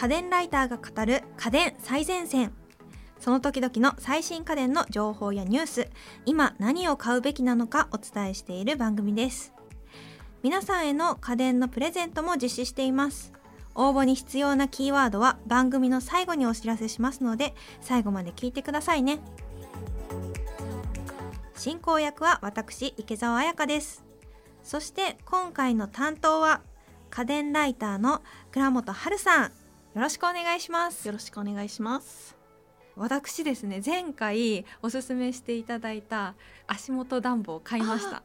家電ライターが語る家電最前線。その時々の最新家電の情報やニュース。今何を買うべきなのかお伝えしている番組です。皆さんへの家電のプレゼントも実施しています。応募に必要なキーワードは番組の最後にお知らせしますので最後まで聞いてくださいね。進行役は私池澤彩香です。そして今回の担当は家電ライターの倉本春さん。よろしくお願いします。よろしくお願いします。私ですね前回おすすめしていただいた足元暖房を買いました。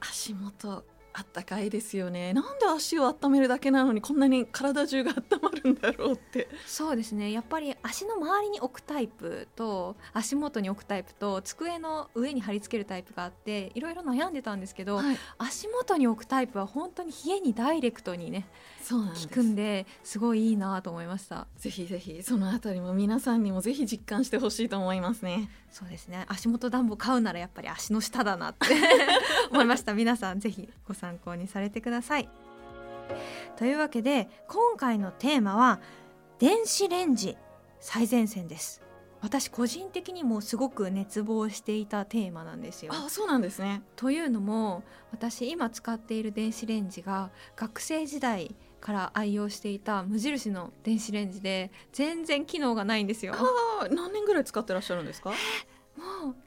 足元あったかいですよね。なんで足を温めるだけなのにこんなに体中が温まるんだろうって。そうですね。やっぱり足の周りに置くタイプと足元に置くタイプと机の上に貼り付けるタイプがあっていろいろ悩んでたんですけど、はい、足元に置くタイプは本当に冷えにダイレクトにねそう効くんですごいいいなと思いました。ぜひぜひそのあたりも皆さんにもぜひ実感してほしいと思いますね。そうですね。足元暖房買うならやっぱり足の下だなって 思いました。皆さんぜひご参考にされてくださいというわけで今回のテーマは電子レンジ最前線です私個人的にもすごく熱望していたテーマなんですよ。あそうなんですねというのも私今使っている電子レンジが学生時代から愛用していた無印の電子レンジで全然機能がないんですよ。あ何年ぐらい使ってらっしゃるんですか？もう10年ぐらいあ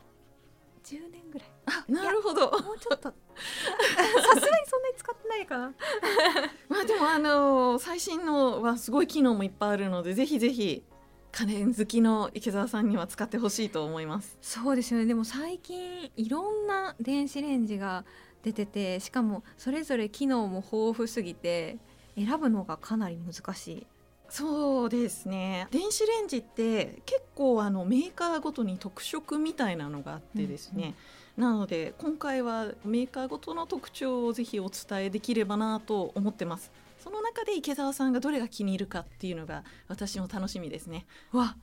なるほど。もうちょっと。さすがにそんなに使ってないかな。まあでもあのー、最新のはすごい機能もいっぱいあるのでぜひぜひ家電好きの池澤さんには使ってほしいと思います。そうですよね。でも最近いろんな電子レンジが出ててしかもそれぞれ機能も豊富すぎて選ぶのがかなり難しいそうですね。電子レンジって結構あのメーカーごとに特色みたいなのがあってですね、うんうん、なので今回はメーカーごとの特徴をぜひお伝えできればなと思ってます。その中で池澤さんがどれが気に入るかっていうのが私も楽しみですね。わ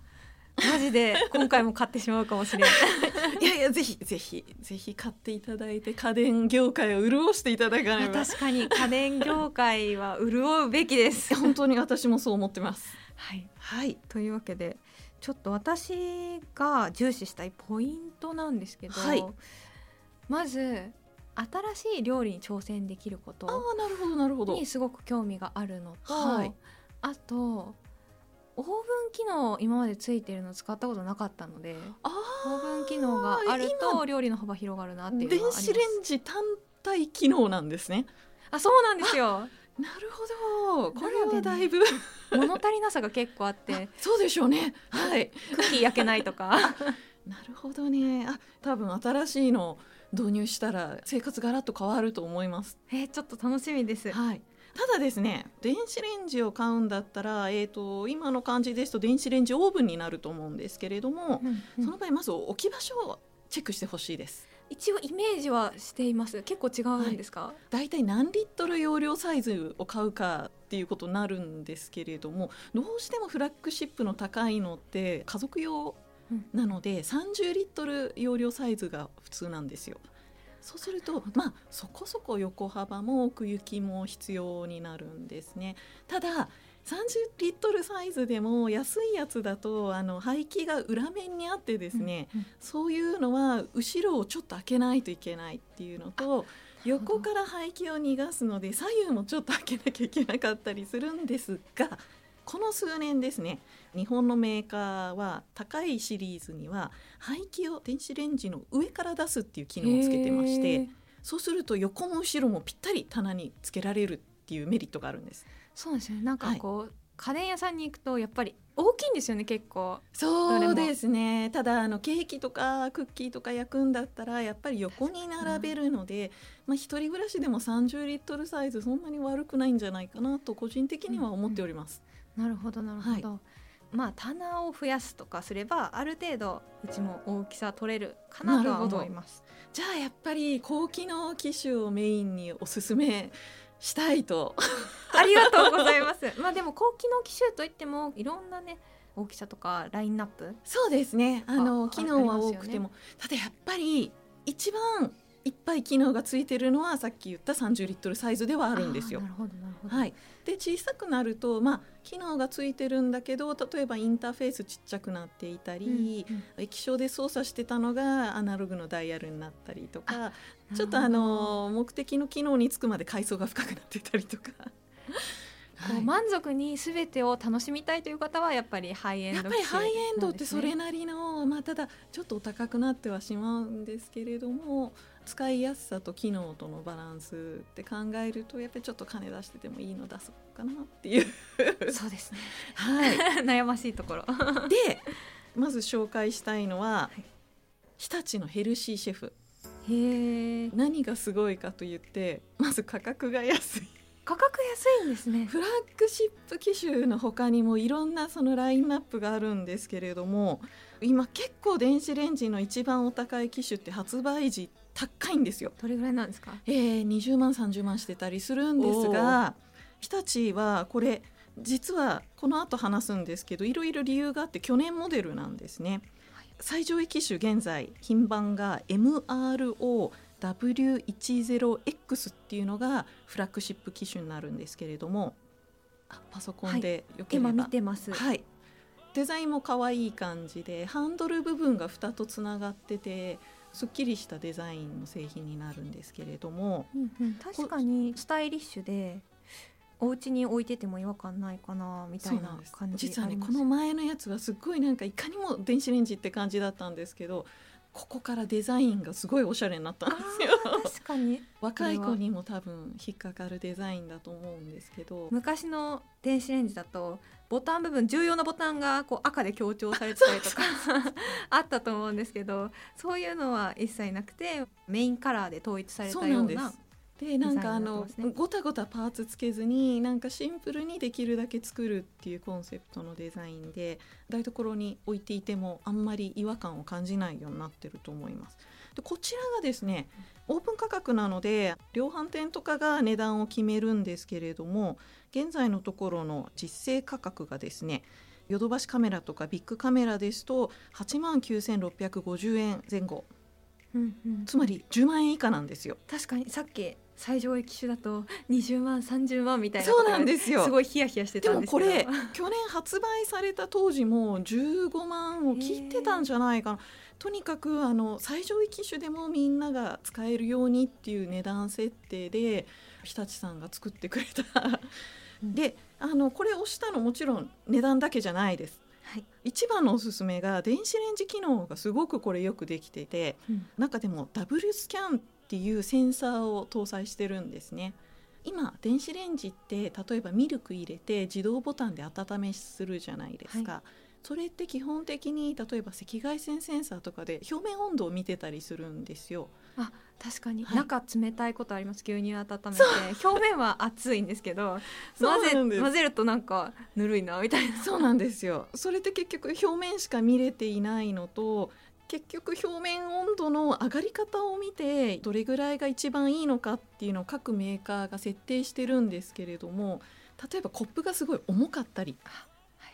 マジで今回も買ってしまうかもしれない いやいやぜひぜひぜひ買っていただいて家電業界を潤していただかねば。確かに家電業界は潤うべきです。本当に私もそう思ってます。はい、はい、というわけでちょっと私が重視したいポイントなんですけど、はい、まず新しい料理に挑戦できることなるほどなるほど。にすごく興味があるのと、はい、あとオーブン機能今までついてるの使ったことなかったのでオーブン機能があると料理の幅広がるなっていう電子レンジ単体機能なんですね。あそうなんですよ。なるほど。これはだいぶ、物足りなさが結構あって そうでしょうね。はい。クッキー焼けないとか。なるほどね。あ多分新しいの導入したら生活がらっと変わると思います。えー、ちょっと楽しみです。はいただですね電子レンジを買うんだったら、えーと、今の感じですと電子レンジオーブンになると思うんですけれども、うんうん、その場合まず置き場所をチェックしてほしいです。一応イメージはしています。結構違うんですか、だい。たい何リットル容量サイズを買うかっていうことになるんですけれどもどうしてもフラッグシップの高いのって家族用なので、うん、30リットル容量サイズが普通なんですよ。そうするとまあそこそこ横幅も奥行きも必要になるんですね。ただ30リットルサイズでも安いやつだとあの排気が裏面にあってですね、うんうん、そういうのは後ろをちょっと開けないといけないっていうのと横から排気を逃がすので左右もちょっと開けなきゃいけなかったりするんですがこの数年ですね日本のメーカーは高いシリーズには排気を電子レンジの上から出すっていう機能をつけてましてそうすると横も後ろもぴったり棚につけられるっていうメリットがあるんです。そうですね。なんかこう、はい。家電屋さんに行くとやっぱり大きいんですよね結構。そうですね。ただあのケーキとかクッキーとか焼くんだったらやっぱり横に並べるので、まあ、一人暮らしでも30リットルサイズそんなに悪くないんじゃないかなと個人的には思っております。なるほどなるほど、はい。まあ棚を増やすとかすればある程度うちも大きさ取れるかなとは思います。じゃあやっぱり高機能機種をメインにおすすめしたいと。ありがとうございます。まあでも高機能機種といってもいろんなね大きさとかラインナップそうですね。あの機能は多くても、ね、ただやっぱり一番いっぱい機能がついてるのはさっき言った30リットルサイズではあるんですよ。はい、で小さくなると、まあ、機能がついてるんだけど例えばインターフェースちっちゃくなっていたり、うんうん。液晶で操作してたのがアナログのダイヤルになったりとかちょっとあの目的の機能につくまで階層が深くなってたりとか。はい。満足に全てを楽しみたいという方はやっぱりハイエンドやっぱりハイエンドってそれななりの、まあ、ただちょっとお高くなってはしまうんですけれども使いやすさと機能とのバランスって考えるとやっぱりちょっと金出してでもいいの出そうかなっていう。そうですね。はい、悩ましいところ。でまず紹介したいのは、い。日立のヘルシーシェフ。へえ。何がすごいかと言ってまず価格が安い。価格安いんですね。フラッグシップ機種の他にもいろんなそのラインナップがあるんですけれども今結構電子レンジの一番お高い機種って発売時高いんですよ。どれぐらいなんですか？えー、20万30万してたりするんですが日立はこれ実はこの後話すんですけどいろいろ理由があって去年モデルなんですね。最上位機種現在品番が MROW10X っていうのがフラッグシップ機種になるんですけれどもあパソコンでよければ、今見てます。はい、デザインも可愛い感じでハンドル部分が2とつながっててすっきりしたデザインの製品になるんですけれどもうんうん。確かにスタイリッシュでお家に置いてても違和感ないかなみたいうな感じ実はねこの前のやつはすっごいなんかいかにも電子レンジって感じだったんですけどここからデザインがすごいおしゃれになったんですよ。確かに。若い子にも多分引っかかるデザインだと思うんですけど。昔の電子レンジだとボタン部分重要なボタンがこう赤で強調されてたりとかあ ったと思うんですけどそういうのは一切なくてメインカラーで統一されたようんなでなんかあのごたごたパーツつけずになんかシンプルにできるだけ作るっていうコンセプトのデザインで台所に置いていてもあんまり違和感を感じないようになってると思います。でこちらがですねオープン価格なので量販店とかが値段を決めるんですけれども現在のところの実勢価格がですねヨドバシカメラとかビッグカメラですと8万9650円前後うんうんつまり10万円以下なんですよ。確かにさっき最上位機種だと20万30万みたいなそうなんですよ。すごいヒヤヒヤしてでたんですけど。もこれ去年発売された当時も15万を切ってたんじゃないかな。とにかくあの最上位機種でもみんなが使えるようにっていう値段設定で日立さんが作ってくれた。うん。であのこれ押したのもちろん値段だけじゃないです。はい、一番のおすすめが電子レンジ機能がすごくこれよくできててうん。中でもダブルスキャンっていうセンサーを搭載してるんですね。今電子レンジって例えばミルク入れて自動ボタンで温めするじゃないですか、それって基本的に例えば赤外線センサーとかで表面温度を見てたりするんですよ。あ確かに、はい。中冷たいことあります。牛乳温めて表面は熱いんですけど 混ぜ混ぜるとなんかぬるいなみたいな。そうなんですよ。それって結局表面しか見れていないのと結局表面温度の上がり方を見てどれぐらいが一番いいのかっていうのを各メーカーが設定してるんですけれども例えばコップがすごい重かったり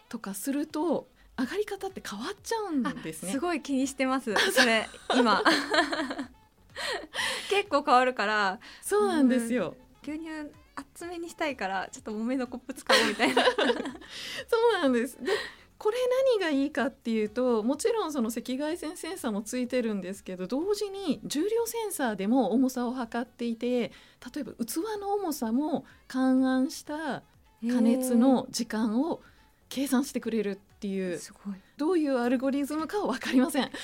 とかすると上がり方って変わっちゃうんですね。す。ごい気にしてます。それ今。結構変わるから。そうなんですよ。牛乳厚めにしたいからちょっと多めのコップ使おうみたいな。そうなんです。でこれ何がいいかっていうともちろんその赤外線センサーもついてるんですけど同時に重量センサーでも重さを測っていて例えば器の重さも勘案した加熱の時間を計算してくれるっていうすごいどういうアルゴリズムかは分かりません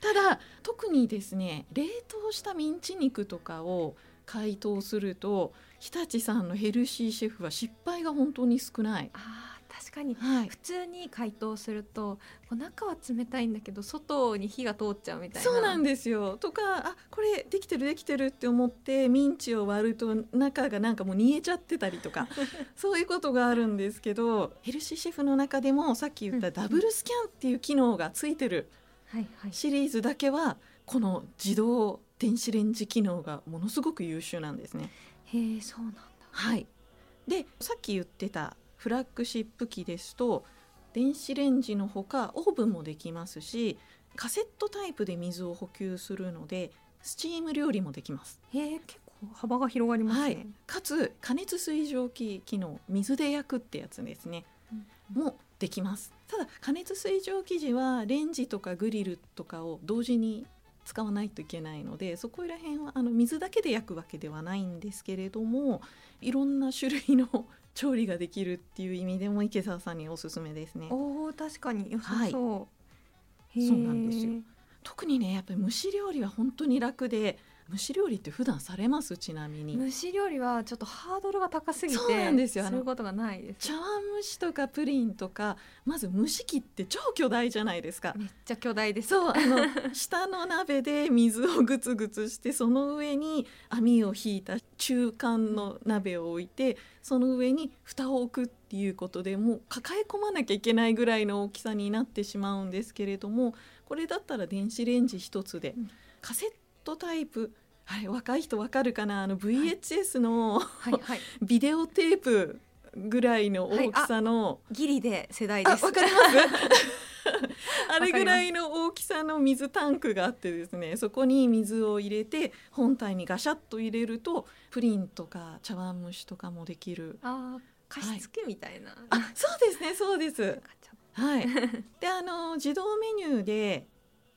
ただ特にですね冷凍したミンチ肉とかを解凍すると日立さんのヘルシーシェフは失敗が本当に少ない。あー確かにはい。普通に解凍すると中は冷たいんだけど外に火が通っちゃうみたいな。そうなんですよ。とかあこれできてるできてるって思ってミンチを割ると中がなんかもう煮えちゃってたりとか そういうことがあるんですけどヘルシーシェフの中でもさっき言ったうんダブルスキャンっていう機能がついてるシリーズだけはこの自動電子レンジ機能がものすごく優秀なんですね。へえそうなんだ。はい、でさっき言ってたフラッグシップ機ですと電子レンジのほかオーブンもできますしカセットタイプで水を補給するのでスチーム料理もできます。へえ結構幅が広がりますね、はい、かつ加熱水蒸気機能水で焼くってやつですね。うんもできます。ただ加熱水蒸気時はレンジとかグリルとかを同時に使わないといけないのでそこら辺はあの水だけで焼くわけではないんですけれどもいろんな種類の調理ができるっていう意味でも池澤さんにおすすめですね。おお確かに良さはい。そう、へー。そうなんですよ。特にねやっぱり蒸し料理は本当に楽で蒸し料理って普段されます？ちなみに。蒸し料理はちょっとハードルが高すぎてそうなんですよ。することがないです。茶碗蒸しとかプリンとかまず蒸し器って超巨大じゃないですか。めっちゃ巨大です。そうあの 下の鍋で水をグツグツしてその上に網を引いた中間の鍋を置いてその上に蓋を置くっていうことでもう抱え込まなきゃいけないぐらいの大きさになってしまうんですけれどもこれだったら電子レンジ一つで、うん。カセットタイプあれ若い人わかるかな？あの VHS の、はいはい。ビデオテープぐらいの大きさの、ギリで世代です。あわかります？あれぐらいの大きさの水タンクがあってですねそこに水を入れて本体にガシャッと入れるとプリンとか茶碗蒸しとかもできる。あー加湿器みたいな、あそうですねそうです。はい。であの自動メニューで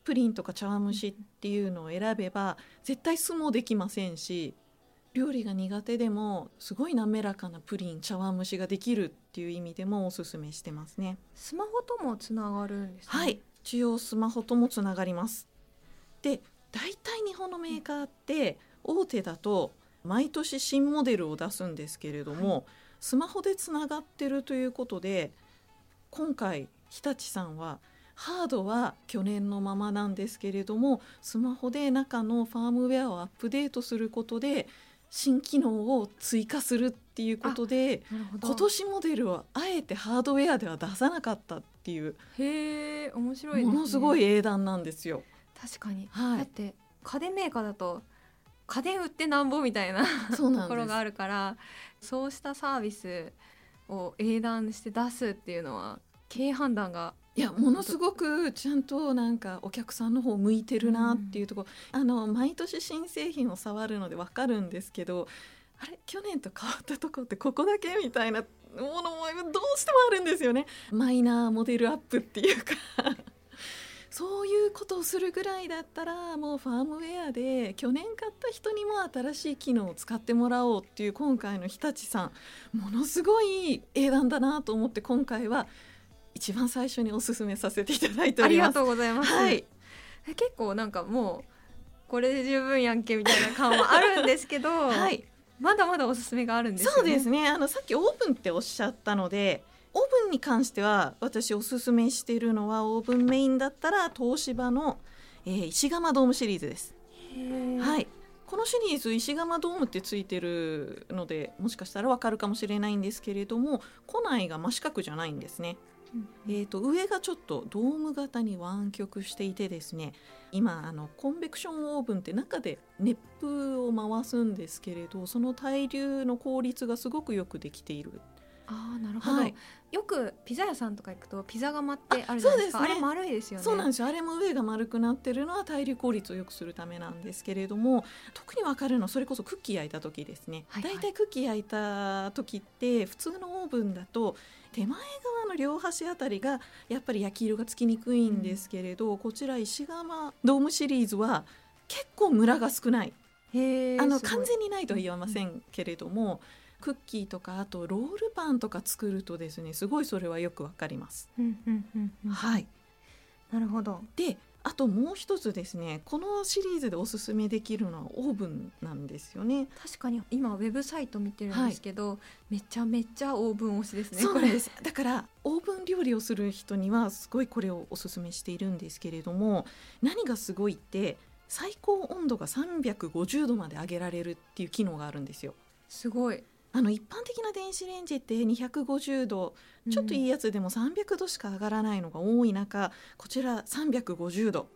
プリンとか茶碗蒸しっていうのを選べば絶対酢もできませんし料理が苦手でもすごい滑らかなプリン茶碗蒸しができるっていう意味でもおすすめしてますね。スマホともつながるんですね。はい。一応スマホともつながります。で大体日本のメーカーって大手だと毎年新モデルを出すんですけれども、スマホでつながってるということで今回日立さんはハードは去年のままなんですけれどもスマホで中のファームウェアをアップデートすることで新機能を追加するっていうことで今年モデルはあえてハードウェアでは出さなかったっていうへえ面白いです、ね、ものすごい英断なんですよ。確かに、はい。だって家電メーカーだと家電売ってなんぼみたいな ところがあるからそうしたサービスを英断して出すっていうのは経営判断がいやものすごくちゃんとなんかお客さんの方向いてるなっていうとこ。ろ、あの毎年新製品を触るのでわかるんですけどあれ去年と変わったとこってここだけみたいなものもどうしてもあるんですよね。マイナーモデルアップっていうか。そういうことをするぐらいだったらもうファームウェアで去年買った人にも新しい機能を使ってもらおうっていう今回の日立さんものすごい英断だなと思って今回は一番最初におすすめさせていただいております。ありがとうございます、はい、え結構なんかもうこれで十分やんけみたいな感はあるんですけど、はい、まだまだおすすめがあるんですよねそうですね。あのさっきオーブンっておっしゃったので、オーブンに関しては私おすすめしているのはオーブンメインだったら東芝の、えー石窯ドームシリーズです。はい。このシリーズ石窯ドームってついてるのでもしかしたらわかるかもしれないんですけれども庫内が真四角じゃないんですね。うん。えー、と上がちょっとドーム型に湾曲していてですね今あのコンベクションオーブンって中で熱風を回すんですけれどその対流の効率がすごくよくできている。あーなるほど、はい。よくピザ屋さんとか行くとピザ窯ってあるじゃないですか。ああそうですね。れ丸いですよね。そうなんですよ。あれも上が丸くなってるのは対流効率を良くするためなんですけれども特に分かるのはそれこそクッキー焼いた時ですね、はいはい。だいたいクッキー焼いた時って普通のオーブンだと手前側の両端あたりがやっぱり焼き色がつきにくいんですけれど、こちら石窯ドームシリーズは結構ムラが少ない。あの完全にないとは言わませんけれども、クッキーとかあとロールパンとか作るとですねすごいそれはよくわかります。うんうんうんうん。はい。なるほど。であともう一つですねこのシリーズでおすすめできるのはオーブンなんですよね。確かに今ウェブサイト見てるんですけど、めちゃめちゃオーブン推しですねそうですだからオーブン料理をする人にはすごいこれをおすすめしているんですけれども何がすごいって最高温度が350度まで上げられるっていう機能があるんですよ。すごいあの一般的な電子レンジって250度ちょっといいい、やつでも300度しか上がらないのが多い中こちら350度。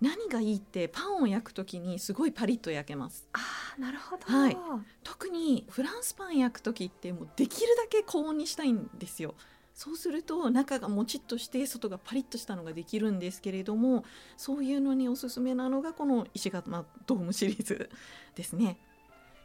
何がいいってパンを焼く時にすごいパリッと焼けます。あーなるほど、はい。特にフランスパン焼く時ってもうできるだけ高温にしたいんですよ。そうすると中がもちっとして外がパリッとしたのができるんですけれどもそういうのにおすすめなのがこの石窯ドームシリーズですね。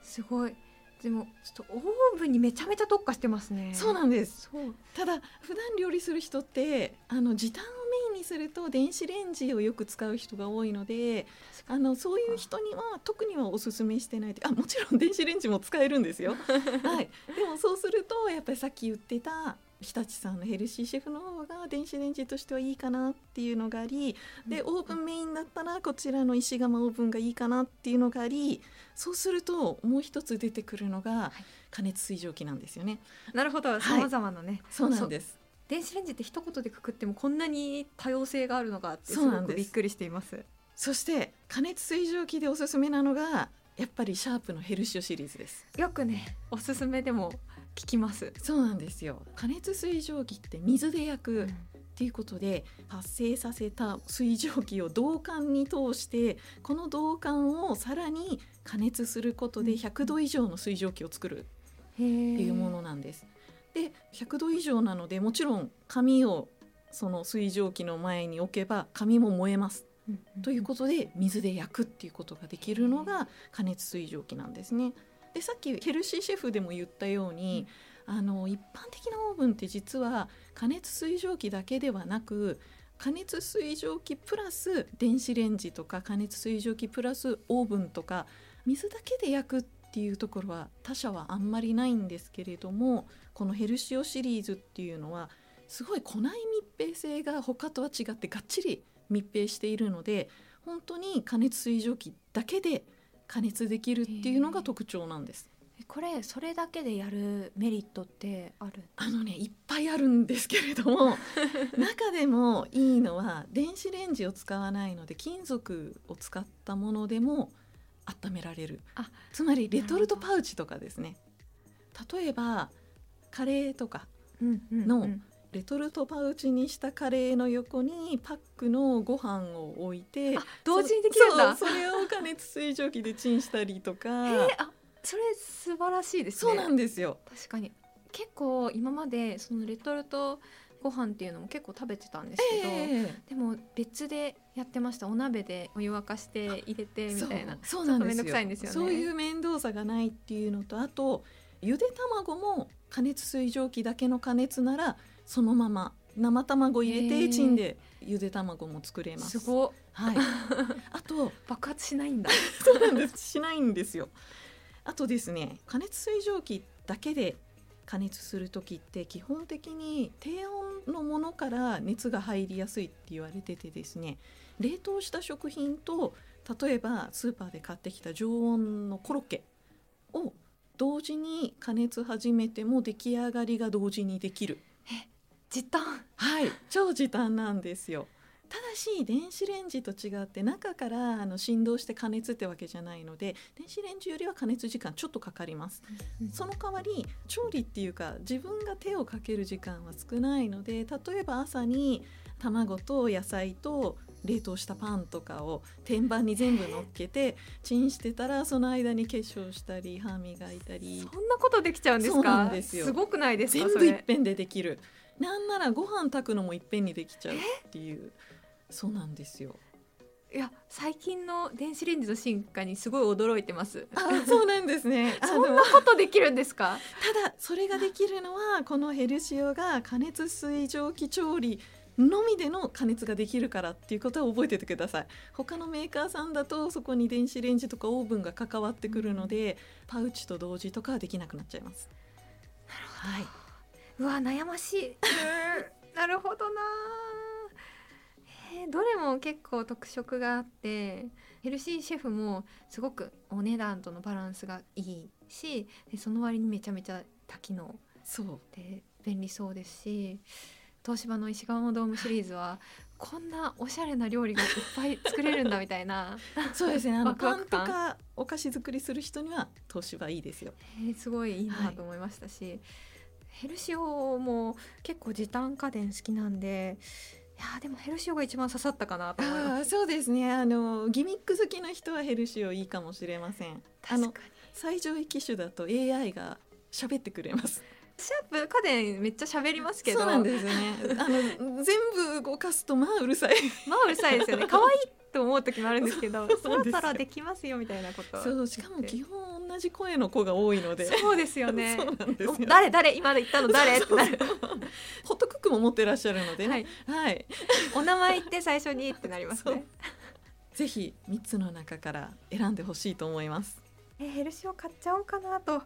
すごいでもちょっとオーブンにめちゃめちゃ特化してますね。そうなんです。そう。ただ普段料理する人ってあの時短をメインにすると電子レンジをよく使う人が多いのであのそういう人には特にはおすすめしてないあもちろん電子レンジも使えるんですよ。はい、でもそうするとやっぱりさっき言ってた日立さんのヘルシーシェフの方が電子レンジとしてはいいかなっていうのがありでオーブンメインだったらこちらの石窯オーブンがいいかなっていうのがありそうするともう一つ出てくるのが加熱水蒸気なんですよね。なるほど。さまざまなね、そうなんです。電子レンジって一言でくくってもこんなに多様性があるのかってすごくびっくりしています。そして加熱水蒸気でおすすめなのがやっぱりシャープのヘルシオシリーズです。よくねおすすめでも聞きますそうなんですよ加熱水蒸気って水で焼く、っていうことで発生させた水蒸気を導管に通してこの導管をさらに加熱することで100度以上の水蒸気を作るっていうものなんです。で100度以上なのでもちろん紙をその水蒸気の前に置けば紙も燃えます。ということで水で焼くっていうことができるのが加熱水蒸気なんですね。でさっきヘルシーシェフでも言ったように、あの一般的なオーブンって実は加熱水蒸気だけではなく加熱水蒸気プラス電子レンジとか加熱水蒸気プラスオーブンとか水だけで焼くっていうところは他社はあんまりないんですけれどもこのヘルシオシリーズっていうのはすごい庫内密閉性が他とは違ってがっちり密閉しているので本当に加熱水蒸気だけで加熱できるっていうのが特徴なんです。これそれだけでやるメリットってある？あのねいっぱいあるんですけれども 中でもいいのは電子レンジを使わないので金属を使ったものでも温められる。あつまりレトルトパウチとかですね。例えばカレーとかのレトルトパウチにしたカレーの横にパックのご飯を置いて同時にできるんだ。それを加熱水蒸気でチンしたりとか。それ素晴らしいですね。そうなんですよ。確かに。結構今までそのレトルトご飯っていうのも結構食べてたんですけど、えー、でも別でやってました。お鍋でお湯沸かして入れてみたいな。そうなんですよ、ね、そういう面倒さがないっていうのとあとゆで卵も加熱水蒸気だけの加熱ならそのまま生卵入れてチンでゆで卵も作れます。すごはい。あと爆発しないんだ。そうなんです。しないんですよ。あとですね加熱水蒸気だけで加熱する時って基本的に低温のものから熱が入りやすいって言われててですね冷凍した食品と例えばスーパーで買ってきた常温のコロッケを同時に加熱始めても出来上がりが同時にできるえ時短。はい。超時短なんですよ。ただし電子レンジと違って中からあの振動して加熱ってわけじゃないので電子レンジよりは加熱時間ちょっとかかります、うん、その代わり調理っていうか自分が手をかける時間は少ないので例えば朝に卵と野菜と冷凍したパンとかを天板に全部乗っけてチンしてたらその間に化粧したり歯磨いたり。そんなことできちゃうんですか？すごくないですか？全部いっぺんでできるなんならご飯炊くのもいっぺんにできちゃうっていう。そうなんですよ。いや最近の電子レンジの進化にすごい驚いてます。あそうなんですね。そんなことできるんですか？ただそれができるのはこのヘルシオが加熱水蒸気調理のみでの加熱ができるからっていうことは覚えててください。他のメーカーさんだとそこに電子レンジとかオーブンが関わってくるので、うん、パウチと同時とかはできなくなっちゃいます。なるほど、はい、うわ悩ましい。なるほどな。どれも結構特色があってヘルシーシェフもすごくお値段とのバランスがいいしその割にめちゃめちゃ多機能で便利そうですし東芝の石窯ドームシリーズはこんなおしゃれな料理がいっぱい作れるんだみたいな そうですね。あのパンとかお菓子作りする人には東芝いいですよ。えー、すごいいいなと思いましたし、はい、ヘルシオも結構時短家電好きなんでやでもヘルシオが一番刺さったかなと思います。そうですね。あのギミック好きな人はヘルシオいいかもしれません。確かに。最上位機種だと AI が喋ってくれますプ家電めっちゃ喋りますけど。そうなんですね。あの全部動かすとまあうるさい。まあうるさいですよね。可愛いと思う時もあるんですけどそ そううできますよみたいなこと。そうしかも基本同じ声の子が多いので。そうですよね。誰誰今言ったの誰？ってなる。ホットクックも持ってらっしゃるのでね。はい、お名前言って最初にってなりますね。ぜひ三つの中から選んでほしいと思います。えヘルシオ買っちゃおうかなと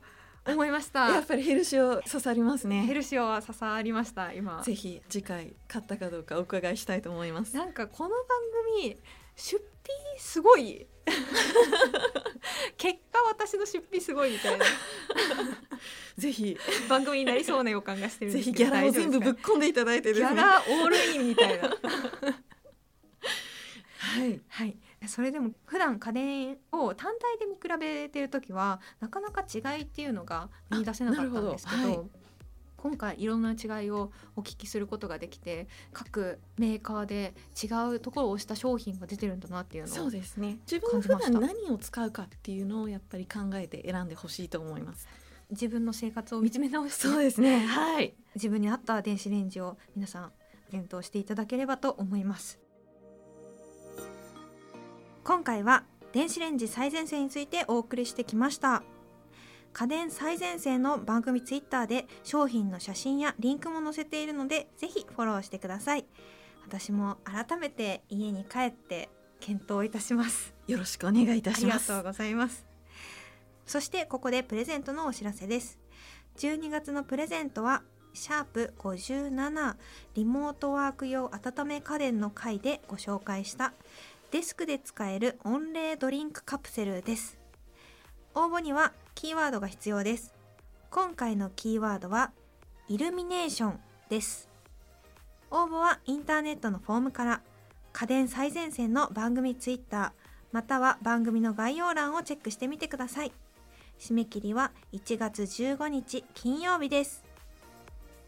思いました。やっぱりヘルシオ刺さりますね。ヘルシオは刺さりました今。ぜひ次回買ったかどうかお伺いしたいと思います。なんかこの番組出費すごい。結果私の出費すごいみたいな。ぜひ。番組になりそうな予感がしてるんぜひギャラを全部ぶっ込んでいただいてね。ャラオールインみたいな。はい。はいそれでも普段家電を単体で見比べてる時はなかなか違いっていうのが見出せなかったんですけどあなるほど。今回いろんな違いをお聞きすることができて各メーカーで違うところを押した商品が出てるんだなっていうのをそうですね。自分が普段何を使うかっていうのをやっぱり考えて選んでほしいと思います。自分の生活を見つめ直してそうですね。はい。自分に合った電子レンジを皆さん検討していただければと思います今回は電子レンジ最前線についてお送りしてきました。家電最前線の番組ツイッターで商品の写真やリンクも載せているのでぜひフォローしてください。私も改めて家に帰って検討いたします。よろしくお願いいたあします。りがとうございます。そしてここでプレゼントのお知らせです。12月のプレゼントはシャープ57リモートワーク用温め家電の回でご紹介したデスクで使える温冷ドリンクカプセルです。応募にはキーワードが必要です。今回のキーワードはイルミネーションです。応募はインターネットのフォームから家電最前線の番組ツイッターまたは番組の概要欄をチェックしてみてください。締め切りは1月15日金曜日です。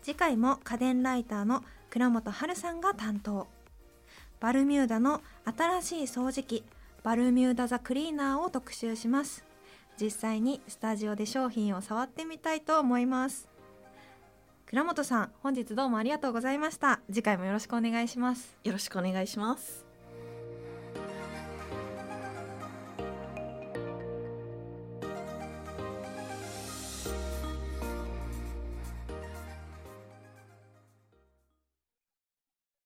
次回も家電ライターの倉本春さんが担当。バルミューダの新しい掃除機バルミューダザクリーナーを特集します。実際にスタジオで商品を触ってみたいと思います。倉本さん本日どうもありがとうございました。次回もよろしくお願いします。よろしくお願いします。